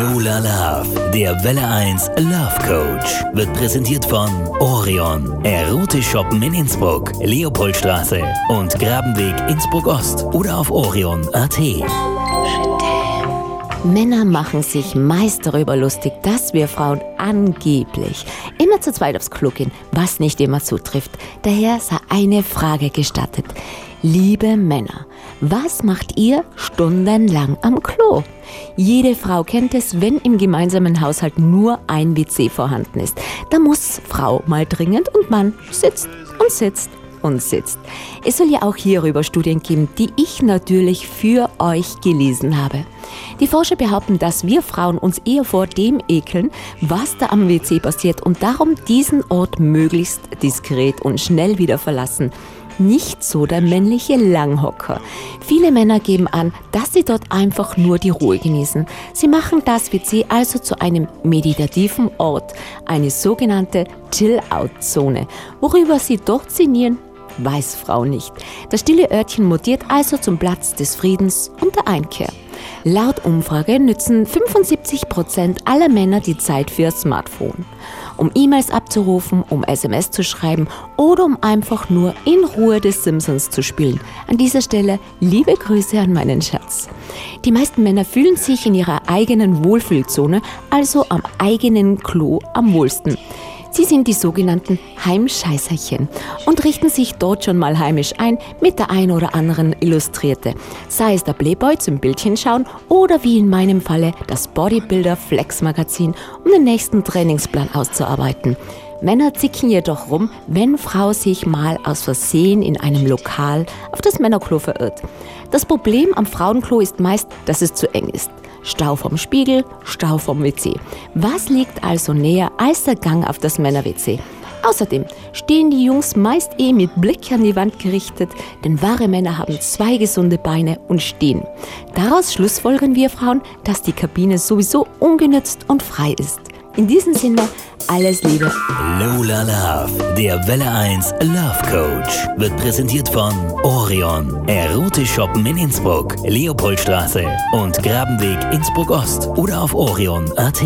Lola Love, der Welle 1 Love Coach, wird präsentiert von Orion, Erotisch Shoppen in Innsbruck, Leopoldstraße und Grabenweg Innsbruck Ost oder auf orion.at. Männer machen sich meist darüber lustig, dass wir Frauen angeblich immer zu zweit aufs Klo gehen, was nicht immer zutrifft. Daher sei eine Frage gestattet. Liebe Männer, was macht ihr stundenlang am Klo? Jede Frau kennt es, wenn im gemeinsamen Haushalt nur ein WC vorhanden ist. Da muss Frau mal dringend und Mann sitzt und sitzt und sitzt. Es soll ja auch hierüber Studien geben, die ich natürlich für euch gelesen habe. Die Forscher behaupten, dass wir Frauen uns eher vor dem ekeln, was da am WC passiert und darum diesen Ort möglichst diskret und schnell wieder verlassen nicht so der männliche Langhocker. Viele Männer geben an, dass sie dort einfach nur die Ruhe genießen. Sie machen das WC also zu einem meditativen Ort, eine sogenannte Chill-Out-Zone. Worüber sie dort sinnieren, weiß Frau nicht. Das stille Örtchen mutiert also zum Platz des Friedens und der Einkehr. Laut Umfrage nützen 75 Prozent aller Männer die Zeit für Smartphone. Um E-Mails abzurufen, um SMS zu schreiben oder um einfach nur in Ruhe des Simpsons zu spielen. An dieser Stelle liebe Grüße an meinen Schatz. Die meisten Männer fühlen sich in ihrer eigenen Wohlfühlzone, also am eigenen Klo, am wohlsten. Sie sind die sogenannten Heimscheißerchen und richten sich dort schon mal heimisch ein mit der ein oder anderen Illustrierte. Sei es der Playboy zum Bildchen schauen oder wie in meinem Falle das Bodybuilder Flex Magazin, um den nächsten Trainingsplan auszuarbeiten. Männer zicken jedoch rum, wenn Frau sich mal aus Versehen in einem Lokal auf das Männerklo verirrt. Das Problem am Frauenklo ist meist, dass es zu eng ist. Stau vom Spiegel, Stau vom WC. Was liegt also näher als der Gang auf das Männer-WC? Außerdem stehen die Jungs meist eh mit Blick an die Wand gerichtet, denn wahre Männer haben zwei gesunde Beine und stehen. Daraus schlussfolgern wir Frauen, dass die Kabine sowieso ungenützt und frei ist. In diesem Sinne, alles Liebe. Lola Love, der Welle 1 Love Coach, wird präsentiert von Orion, Erotisch Shoppen in Innsbruck, Leopoldstraße und Grabenweg Innsbruck Ost oder auf orion.at.